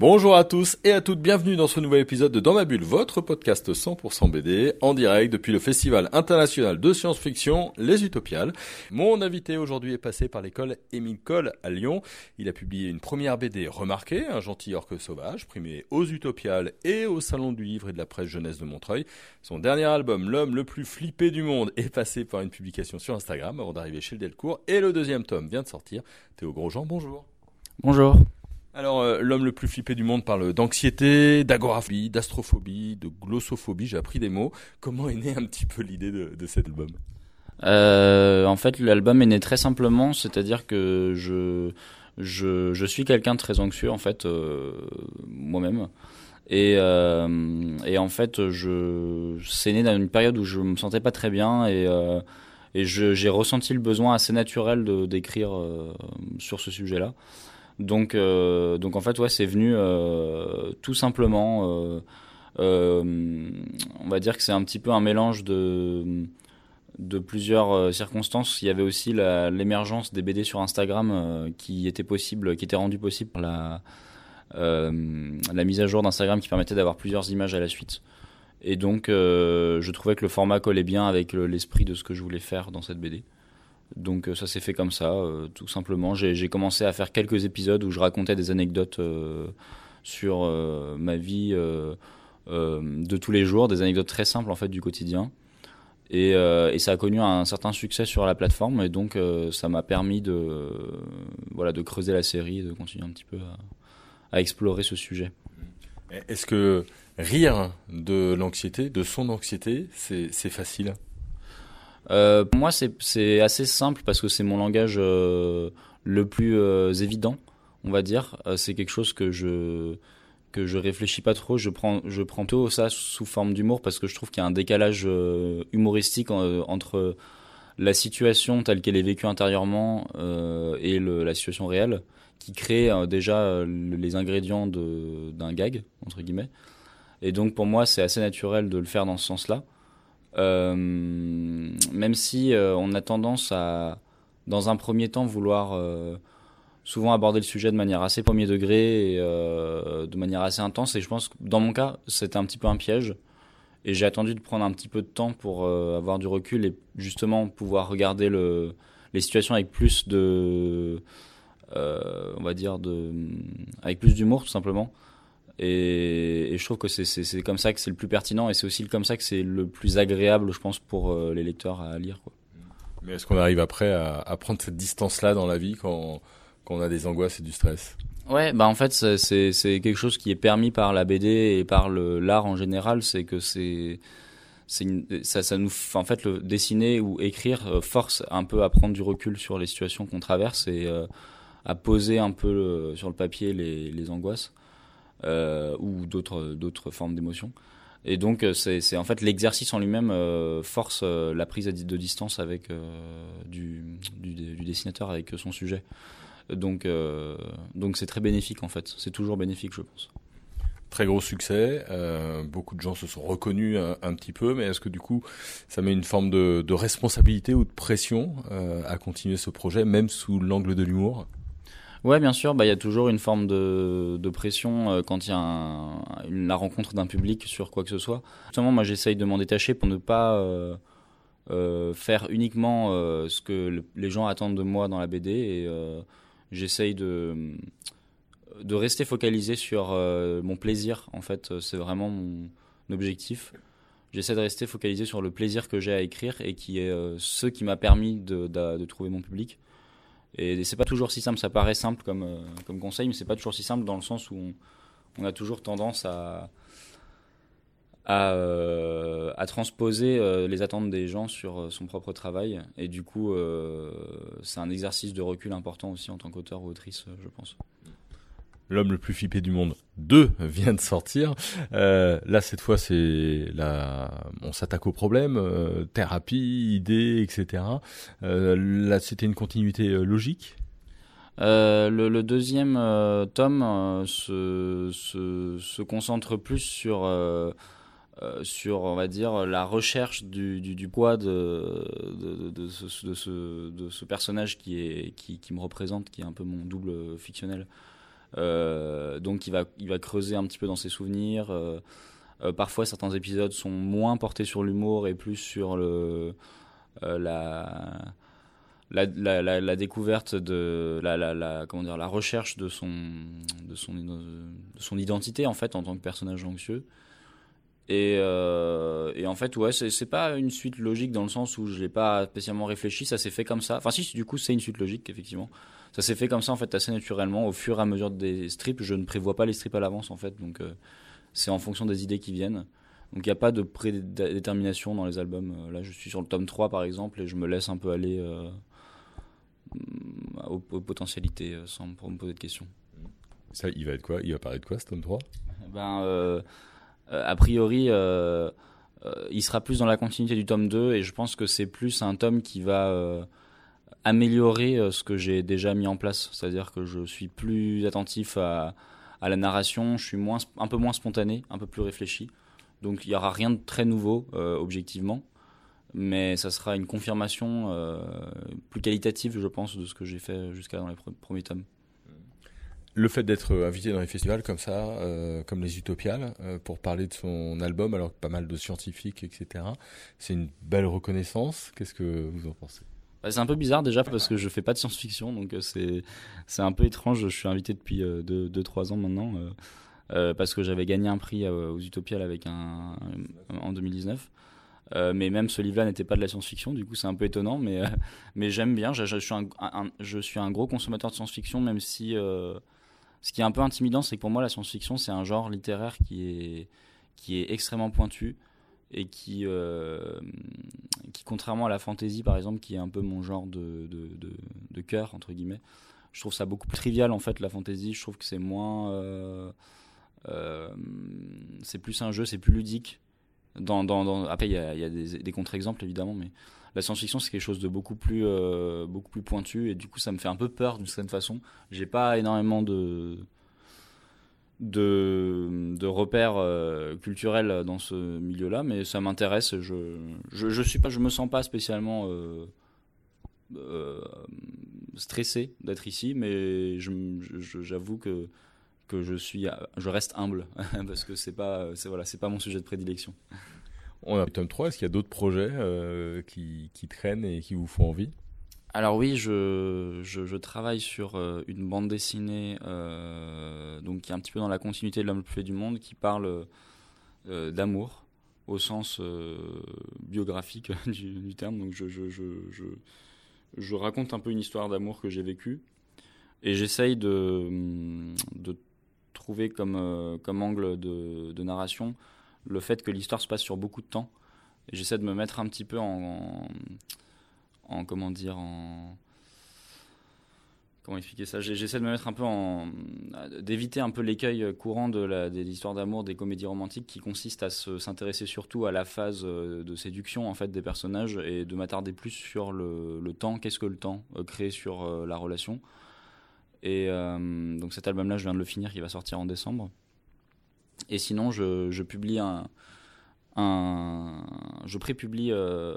Bonjour à tous et à toutes, bienvenue dans ce nouvel épisode de Dans ma bulle, votre podcast 100% BD, en direct depuis le Festival international de science-fiction, Les Utopiales. Mon invité aujourd'hui est passé par l'école Émile Cole à Lyon. Il a publié une première BD remarquée, Un gentil orque sauvage, primé aux Utopiales et au Salon du Livre et de la Presse Jeunesse de Montreuil. Son dernier album, L'homme le plus flippé du monde, est passé par une publication sur Instagram avant d'arriver chez le Delcourt. Et le deuxième tome vient de sortir. Théo Grosjean, bonjour. Bonjour. Alors, euh, l'homme le plus flippé du monde parle d'anxiété, d'agoraphobie, d'astrophobie, de glossophobie. J'ai appris des mots. Comment est née un petit peu l'idée de, cet album? Euh, En fait, l'album est né très simplement, c'est-à-dire que je, je, je suis quelqu'un de très anxieux, en fait, euh, moi-même. Et, et en fait, je, c'est né dans une période où je me sentais pas très bien et, et j'ai ressenti le besoin assez naturel de d'écrire sur ce sujet-là. Donc, euh, donc en fait, c'est venu euh, tout simplement. Euh, on va dire que c'est un petit peu un mélange de plusieurs circonstances. Il y avait aussi l'émergence des BD sur Instagram qui était possible, qui était rendu possible par la la mise à jour d'Instagram qui permettait d'avoir plusieurs images à la suite. Et donc, je trouvais que le format collait bien avec l'esprit de ce que je voulais faire dans cette BD. Donc euh, ça s'est fait comme ça, euh, tout simplement. J'ai commencé à faire quelques épisodes où je racontais des anecdotes euh, sur ma vie de tous les jours, des anecdotes très simples en fait du quotidien. Et, ça a connu un certain succès sur la plateforme et donc ça m'a permis de voilà de creuser la série et de continuer un petit peu à explorer ce sujet. Est-ce que rire de l'anxiété, de son anxiété, c'est facile? Euh, pour moi, c'est assez simple parce que c'est mon langage euh, le plus euh, évident, on va dire. C'est quelque chose que je que je réfléchis pas trop. Je prends je prends tout ça sous forme d'humour parce que je trouve qu'il y a un décalage humoristique entre la situation telle qu'elle est vécue intérieurement et la situation réelle qui crée déjà les ingrédients d'un gag entre guillemets. Et donc pour moi, c'est assez naturel de le faire dans ce sens-là. Euh, même si euh, on a tendance à, dans un premier temps, vouloir euh, souvent aborder le sujet de manière assez premier degré et de manière assez intense. Et je pense que dans mon cas, c'était un petit peu un piège. Et j'ai attendu de prendre un petit peu de temps pour avoir du recul et justement pouvoir regarder le, les situations avec plus de, on va dire avec plus d'humour tout simplement. Et, et, je trouve que c'est comme ça que c'est le plus pertinent et c'est aussi comme ça que c'est le plus agréable, je pense, pour euh, les lecteurs à lire. Quoi. Mais est-ce qu'on arrive après à, à prendre cette distance-là dans la vie quand, quand, on a des angoisses et du stress? Ouais, bah en fait c'est quelque chose qui est permis par la BD et par l'art en général, c'est que c'est ça, ça nous en fait le dessiner ou écrire euh, force un peu à prendre du recul sur les situations qu'on traverse et euh, à poser un peu sur le papier les, les angoisses ou d'autres formes d'émotions. Et donc euh, c'est en fait l'exercice en lui-même euh, force euh, la prise de distance avec du, du, du, dessinateur avec son sujet. Donc donc c'est très bénéfique en fait. C'est toujours bénéfique je pense. Très gros succès, euh, beaucoup de gens se sont reconnus un, petit peu, mais est-ce que du coup ça met une forme de, responsabilité ou de pression euh, à continuer ce projet, même sous l'angle de l'humour? Ouais, bien sûr, bah il y a toujours une forme de, de pression euh, quand il y a la rencontre d'un public sur quoi que ce soit. Justement, moi j'essaye de m'en détacher pour ne pas euh, euh, faire uniquement ce que le, les gens attendent de moi dans la BD et j'essaye de de rester focalisé sur mon plaisir. En fait, c'est vraiment mon objectif. J'essaie de rester focalisé sur le plaisir que j'ai à écrire et qui est ce qui m'a permis de, de trouver mon public. Et c'est pas toujours si simple, ça paraît simple comme, euh, comme conseil, mais c'est pas toujours si simple dans le sens où on, a toujours tendance à, à, euh, transposer euh, les attentes des gens sur son propre travail. Et du coup, c'est un exercice de recul important aussi en tant qu'auteur ou autrice, je pense. L'homme le plus flippé du monde 2 vient de sortir. Euh, là, cette fois, c'est on s'attaque au problème, euh, thérapie, idées, etc. Euh, là, c'était une continuité logique? Le, deuxième tome se, se, concentre plus sur, sur, on va dire, la recherche du, du, poids de, ce, de, ce, de ce personnage qui, est, qui, qui me représente, qui est un peu mon double fictionnel. Donc il va, il va creuser un petit peu dans ses souvenirs. parfois certains épisodes sont moins portés sur l'humour et plus sur le, la la, la, découverte de la, la, comment dire la recherche de son de son de son identité en fait en tant que personnage anxieux. Et, euh, et en fait ouais c'est pas une suite logique dans le sens où je l'ai pas spécialement réfléchi. Ça s'est fait comme ça. Enfin si du coup c'est une suite logique effectivement ça s'est fait comme ça en fait assez naturellement. Au fur et à mesure des strips je ne prévois pas les strips à l'avance en fait. Donc euh, c'est en fonction des idées qui viennent. Donc il n'y a pas de prédétermination dans les albums. Là, je suis sur le tome 3 par exemple et je me laisse un peu aller euh, aux, aux, potentialités euh, sans pour me poser de questions. Ça, il va être quoi? Il va parler de quoi ce tome 3 ben, euh, A priori, euh, euh, il sera plus dans la continuité du tome 2 et je pense que c'est plus un tome qui va euh, améliorer euh, ce que j'ai déjà mis en place. C'est-à-dire que je suis plus attentif à, la narration, je suis moins, un peu moins spontané, un peu plus réfléchi. Donc il n'y aura rien de très nouveau, objectivement mais ça sera une confirmation euh, plus qualitative, je pense, de ce que j'ai fait jusqu'à dans les premiers tomes. Le fait d'être invité dans les festivals comme ça, euh, comme les Utopiales, euh, pour parler de son album, alors que pas mal de scientifiques, etc., c'est une belle reconnaissance. Qu'est-ce que vous en pensez? Bah, C'est un peu bizarre déjà parce que je fais pas de science-fiction, donc euh, c'est c'est un peu étrange. Je suis invité depuis 2-3 euh, deux, deux, ans maintenant. Euh, parce que j'avais gagné un prix aux Utopiales avec un, en 2019. Euh, mais même ce livre-là n'était pas de la science-fiction, du coup c'est un peu étonnant, mais, mais j'aime bien. Je, suis un, je suis un gros consommateur de science-fiction, même si ce qui est un peu intimidant, c'est que pour moi la science-fiction c'est un genre littéraire qui est, qui est extrêmement pointu et qui, euh, qui contrairement à la fantasy par exemple, qui est un peu mon genre de, de, de, cœur, entre guillemets, je trouve ça beaucoup plus trivial en fait la fantasy, je trouve que c'est moins... Euh, c'est plus un jeu, c'est plus ludique dans, dans, après, il y a, des, des contre-exemples évidemment, mais la science-fiction c'est quelque chose de beaucoup plus, euh, beaucoup plus pointu et du coup ça me fait un peu peur d'une certaine façon. J'ai pas énormément de, de, repères euh, culturels dans ce milieu-là, mais ça m'intéresse. Je, je, suis pas, je me sens pas spécialement euh, euh, stressé d'être ici, mais j'avoue que que je suis, je reste humble parce que c'est pas, c'est voilà, c'est pas mon sujet de prédilection. On a tome 3, est-ce qu'il y a d'autres projets qui, qui, traînent et qui vous font envie? Alors oui, je, travaille sur euh, une bande dessinée euh, donc qui est un petit peu dans la continuité de l'homme le plus fait du monde, qui parle euh, d'amour au sens biographique du, terme. Donc je, raconte un peu une histoire d'amour que j'ai vécue et j'essaye de, de trouver comme, angle de, narration le fait que l'histoire se passe sur beaucoup de temps. J'essaie de me mettre un petit peu en, en comment dire, en comment expliquer ça? J'essaie de me mettre un peu en d'éviter un peu l'écueil courant de histoires d'amour, des comédies romantiques, qui consiste à s'intéresser surtout à la phase euh, de séduction en fait des personnages et de m'attarder plus sur le, temps. Qu'est-ce que le temps euh, crée sur euh, la relation? Et donc cet album-là, je viens de le finir, qui va sortir en décembre. Et sinon, je publie un, je prépublie euh,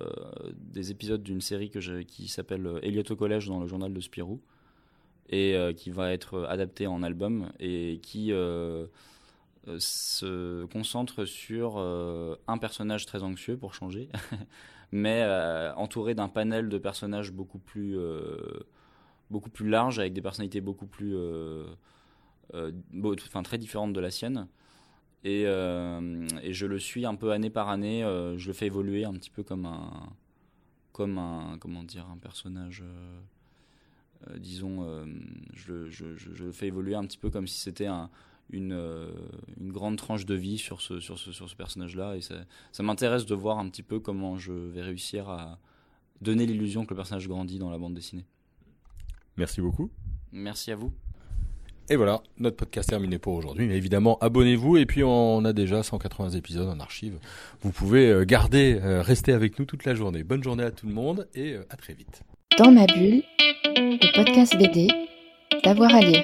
des épisodes d'une série qui s'appelle Elliot au collège dans le journal de Spirou et euh, qui va être adapté en album et qui euh, se concentre sur euh, un personnage très anxieux pour changer, mais euh, entouré d'un panel de personnages beaucoup plus beaucoup plus large, avec des personnalités beaucoup plus, euh, euh, enfin très différentes de la sienne. Et, euh, et, je le suis un peu année par année. Euh, je le fais évoluer un petit peu comme un, comme un, comment dire, un personnage. Euh, disons, je, je, je, le fais évoluer un petit peu comme si c'était un, une, une grande tranche de vie sur ce, sur ce, sur ce personnage-là. Et ça, ça m'intéresse de voir un petit peu comment je vais réussir à donner l'illusion que le personnage grandit dans la bande dessinée. Merci beaucoup. Merci à vous. Et voilà, notre podcast terminé pour aujourd'hui. Mais évidemment, abonnez-vous et puis on a déjà 180 épisodes en archive. Vous pouvez euh, garder, euh, rester avec nous toute la journée. Bonne journée à tout le monde et euh, à très vite. Dans ma bulle, le podcast BD, d'avoir à lire.